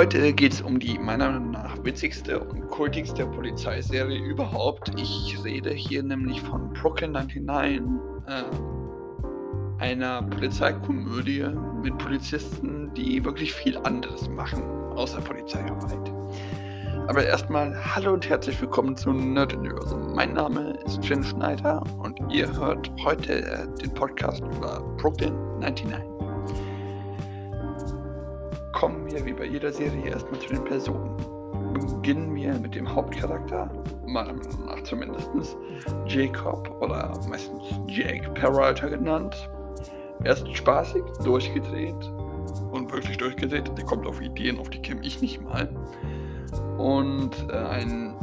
Heute geht es um die meiner Meinung nach witzigste und kultigste Polizeiserie überhaupt. Ich rede hier nämlich von Brooklyn 99, äh, einer Polizeikomödie mit Polizisten, die wirklich viel anderes machen, außer Polizeiarbeit. Aber erstmal hallo und herzlich willkommen zu Nerd Universum. Mein Name ist Finn Schneider und ihr hört heute äh, den Podcast über Brooklyn 99. Wir wie bei jeder Serie erstmal zu den Personen. Beginnen wir mit dem Hauptcharakter, meiner Meinung nach zumindest, Jacob oder meistens Jake Peralta genannt. Er ist spaßig, durchgedreht und wirklich durchgedreht. Der kommt auf Ideen, auf die käme ich nicht mal und äh, ein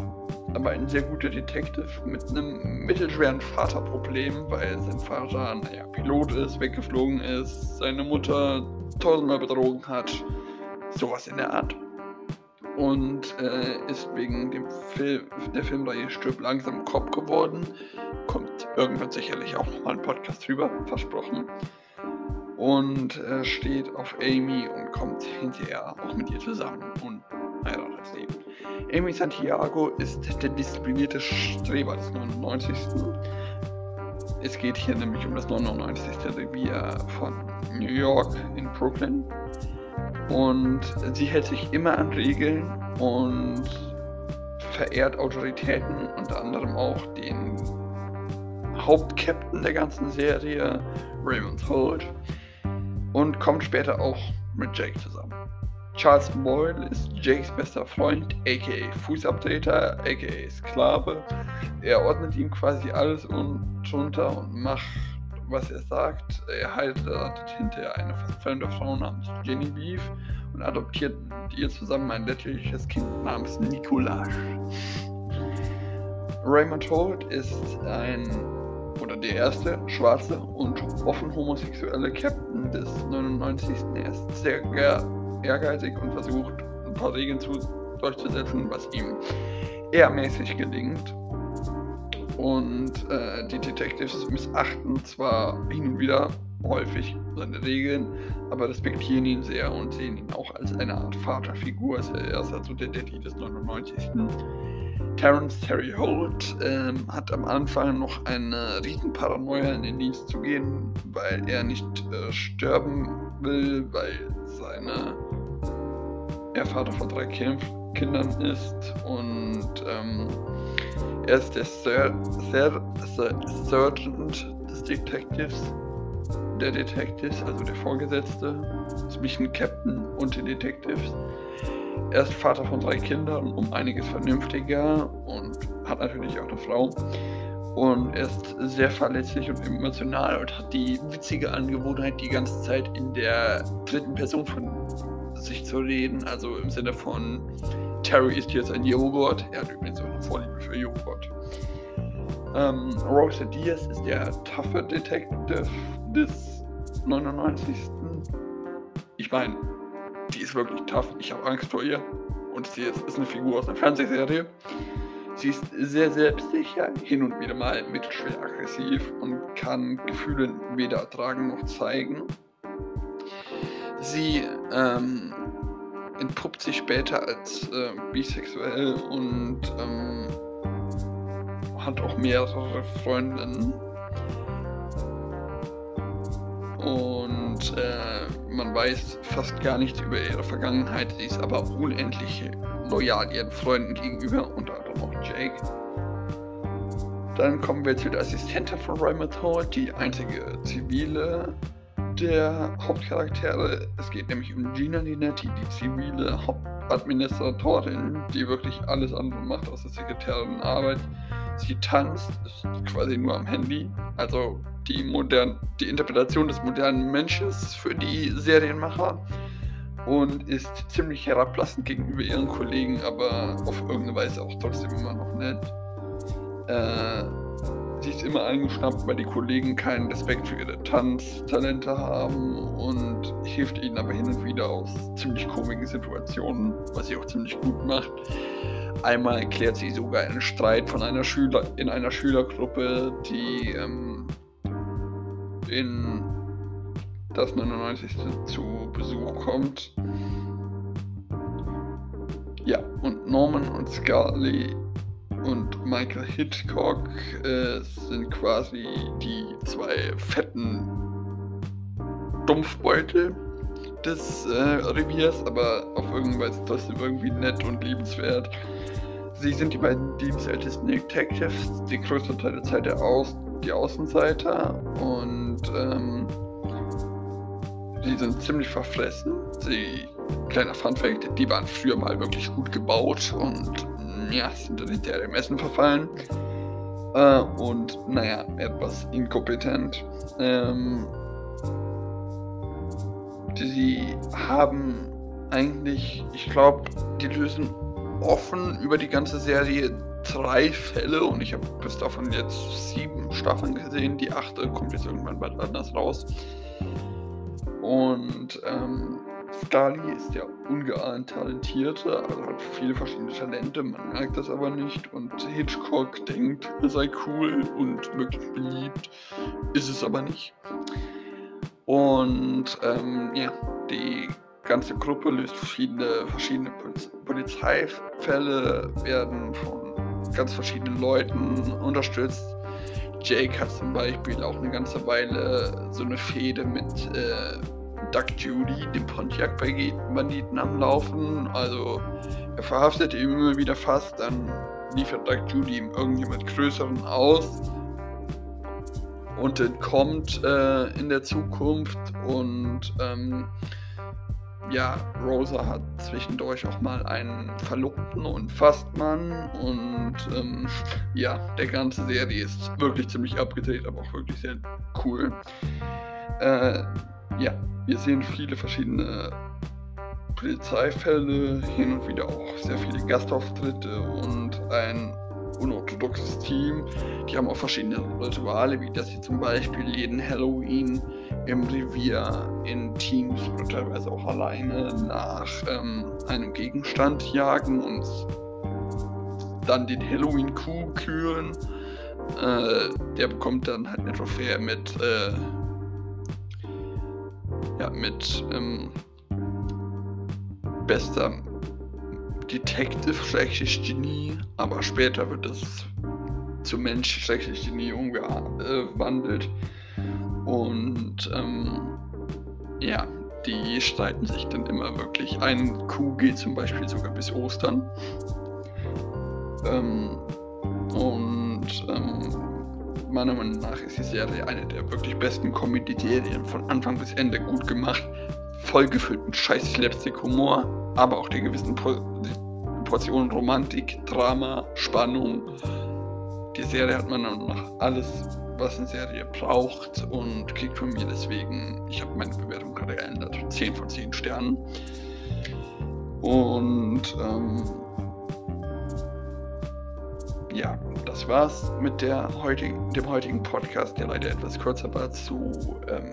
aber ein sehr guter Detective mit einem mittelschweren Vaterproblem, weil sein Vater, naja, Pilot ist, weggeflogen ist, seine Mutter tausendmal betrogen hat, sowas in der Art. Und äh, ist wegen dem Film, der Filmreihe Stirb langsam Kopf geworden. Kommt irgendwann sicherlich auch nochmal ein Podcast drüber, versprochen. Und äh, steht auf Amy und kommt hinterher auch mit ihr zusammen und heiratet sie. Amy Santiago ist der disziplinierte Streber des 99. Es geht hier nämlich um das 99. Revier von New York in Brooklyn. Und sie hält sich immer an Regeln und verehrt Autoritäten, unter anderem auch den Hauptkapitän der ganzen Serie, Raymond Holt, und kommt später auch mit Jake zusammen. Charles Boyle ist Jakes bester Freund, aka Fußabtreter, aka Sklave. Er ordnet ihm quasi alles und drunter und macht, was er sagt. Er heiratet hinterher eine fremde Frau namens Jenny Beef und adoptiert mit ihr zusammen ein lächerliches Kind namens Nicolas. Raymond Holt ist ein oder der erste schwarze und offen homosexuelle Captain des 99. Er ist sehr ehrgeizig und versucht, ein paar Regeln zu, durchzusetzen, was ihm eher mäßig gelingt. Und äh, die Detectives missachten zwar hin und wieder häufig seine Regeln, aber respektieren ihn sehr und sehen ihn auch als eine Art Vaterfigur. Er ist also der Daddy des 99. Terence Terry Holt ähm, hat am Anfang noch eine Riesenparanoia in den Dienst zu gehen, weil er nicht äh, sterben will, weil seine er Vater von drei kind Kindern ist und ähm, er ist der Sir, Sir, Sir, Sergeant des Detectives, der Detectives, also der Vorgesetzte, zwischen Captain und den Detectives. Er ist Vater von drei Kindern, um einiges vernünftiger und hat natürlich auch eine Frau. Und er ist sehr verletzlich und emotional und hat die witzige Angewohnheit, die ganze Zeit in der dritten Person von sich zu reden. Also im Sinne von Terry ist jetzt ein Joghurt. Er hat übrigens auch eine Vorliebe für Joghurt. Ähm, Rosa Diaz ist der taffe Detective des 99. Ich meine, die ist wirklich tough. Ich habe Angst vor ihr. Und sie ist, ist eine Figur aus einer Fernsehserie. Sie ist sehr selbstsicher, hin und wieder mal mittelschwer aggressiv und kann Gefühle weder ertragen noch zeigen. Sie ähm, entpuppt sich später als äh, bisexuell und ähm, hat auch mehrere Freundinnen. Und äh, man weiß fast gar nichts über ihre Vergangenheit. Sie ist aber unendlich loyal ihren Freunden gegenüber, unter anderem auch Jake. Dann kommen wir zu der Assistentin von Hall, die einzige zivile der Hauptcharaktere. Es geht nämlich um Gina Linetti, die zivile Hauptadministratorin, die wirklich alles andere macht außer Sekretärin Arbeit. Sie tanzt, ist quasi nur am Handy. Also die, modern, die Interpretation des modernen Menschen für die Serienmacher und ist ziemlich herablassend gegenüber ihren Kollegen, aber auf irgendeine Weise auch trotzdem immer noch nett. Äh, sie ist immer eingeschnappt, weil die Kollegen keinen Respekt für ihre Tanztalente haben und hilft ihnen aber hin und wieder aus ziemlich komischen Situationen, was sie auch ziemlich gut macht. Einmal erklärt sie sogar einen Streit von einer Schüler in einer Schülergruppe, die ähm, in das 99. zu Besuch kommt. ja, und Norman und Scully und Michael Hitchcock äh, sind quasi die zwei fetten Dumpfbeutel des äh, Reviers, aber auf irgendeine Weise trotzdem irgendwie nett und liebenswert. Sie sind die beiden dienstältesten Detectives, die größte Teil der Zeit der Aus die Außenseiter und ähm, die sind ziemlich verfressen. Sie, kleiner Funfact, die waren früher mal wirklich gut gebaut und ja, sind dann hinterher dem Essen verfallen. Äh, und naja, etwas inkompetent. Ähm, sie haben eigentlich, ich glaube, die lösen offen über die ganze Serie drei Fälle und ich habe bis davon jetzt sieben Staffeln gesehen. Die achte kommt jetzt irgendwann bald anders raus. Und ähm, Scully ist ja ungeahnt talentierte, also hat viele verschiedene Talente, man merkt das aber nicht. Und Hitchcock denkt, er sei cool und möglichst beliebt, ist es aber nicht. Und ähm, ja, die ganze Gruppe löst verschiedene, verschiedene Polizeifälle, werden von ganz verschiedenen Leuten unterstützt. Jake hat zum Beispiel auch eine ganze Weile so eine Fehde mit äh, Duck Judy, dem Pontiac-Banditen am Laufen. Also er verhaftet ihn immer wieder fast, dann liefert Duck Judy ihm irgendjemand Größeren aus und entkommt äh, in der Zukunft und ähm, ja, Rosa hat zwischendurch auch mal einen Verlobten und Fastmann und ähm, ja, der ganze Serie ist wirklich ziemlich abgedreht, aber auch wirklich sehr cool. Äh, ja, wir sehen viele verschiedene Polizeifälle, hin und wieder auch sehr viele Gastauftritte und ein unorthodoxes Team. Die haben auch verschiedene Rituale, wie dass sie zum Beispiel jeden Halloween im Revier in Teams oder teilweise auch alleine nach ähm, einem Gegenstand jagen und dann den Halloween-Kuh kühlen. Äh, der bekommt dann halt eine Trophäe mit, äh, ja, mit ähm, bester Detective-Genie, aber später wird es zu Mensch-Genie umgewandelt. Und ähm, ja, die streiten sich dann immer wirklich. Ein Kuh geht zum Beispiel sogar bis Ostern. Ähm, und ähm, meiner Meinung nach ist die Serie eine der wirklich besten Comedy-Serien von Anfang bis Ende gut gemacht. Voll gefüllt mit scheiß Slapstick-Humor aber auch die gewissen Portionen Romantik, Drama, Spannung. Die Serie hat man dann noch alles, was eine Serie braucht und kriegt von mir deswegen, ich habe meine Bewertung gerade geändert, 10 von 10 Sternen. Und ähm, ja, das war's mit der heutigen, dem heutigen Podcast, der leider etwas kürzer war zu ähm,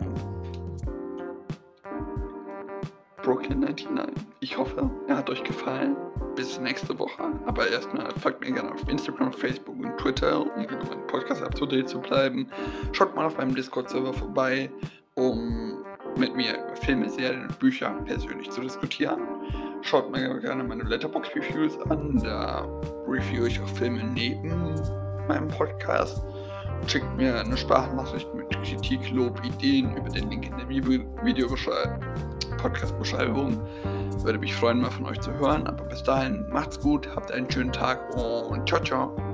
Brooklyn 99. Ich hoffe, er hat euch gefallen. Bis nächste Woche. Aber erstmal folgt mir gerne auf Instagram, Facebook und Twitter, um über meinen Podcast up to date zu bleiben. Schaut mal auf meinem Discord-Server vorbei, um mit mir Filme, Serien und Bücher persönlich zu diskutieren. Schaut mir gerne meine Letterbox-Reviews an. Da review ich auch Filme neben meinem Podcast. Schickt mir eine Sprachnachricht mit Kritik, Lob, Ideen über den Link in der Videobeschreibung Podcast-Beschreibung. Würde mich freuen, mal von euch zu hören. Aber bis dahin, macht's gut, habt einen schönen Tag und ciao, ciao.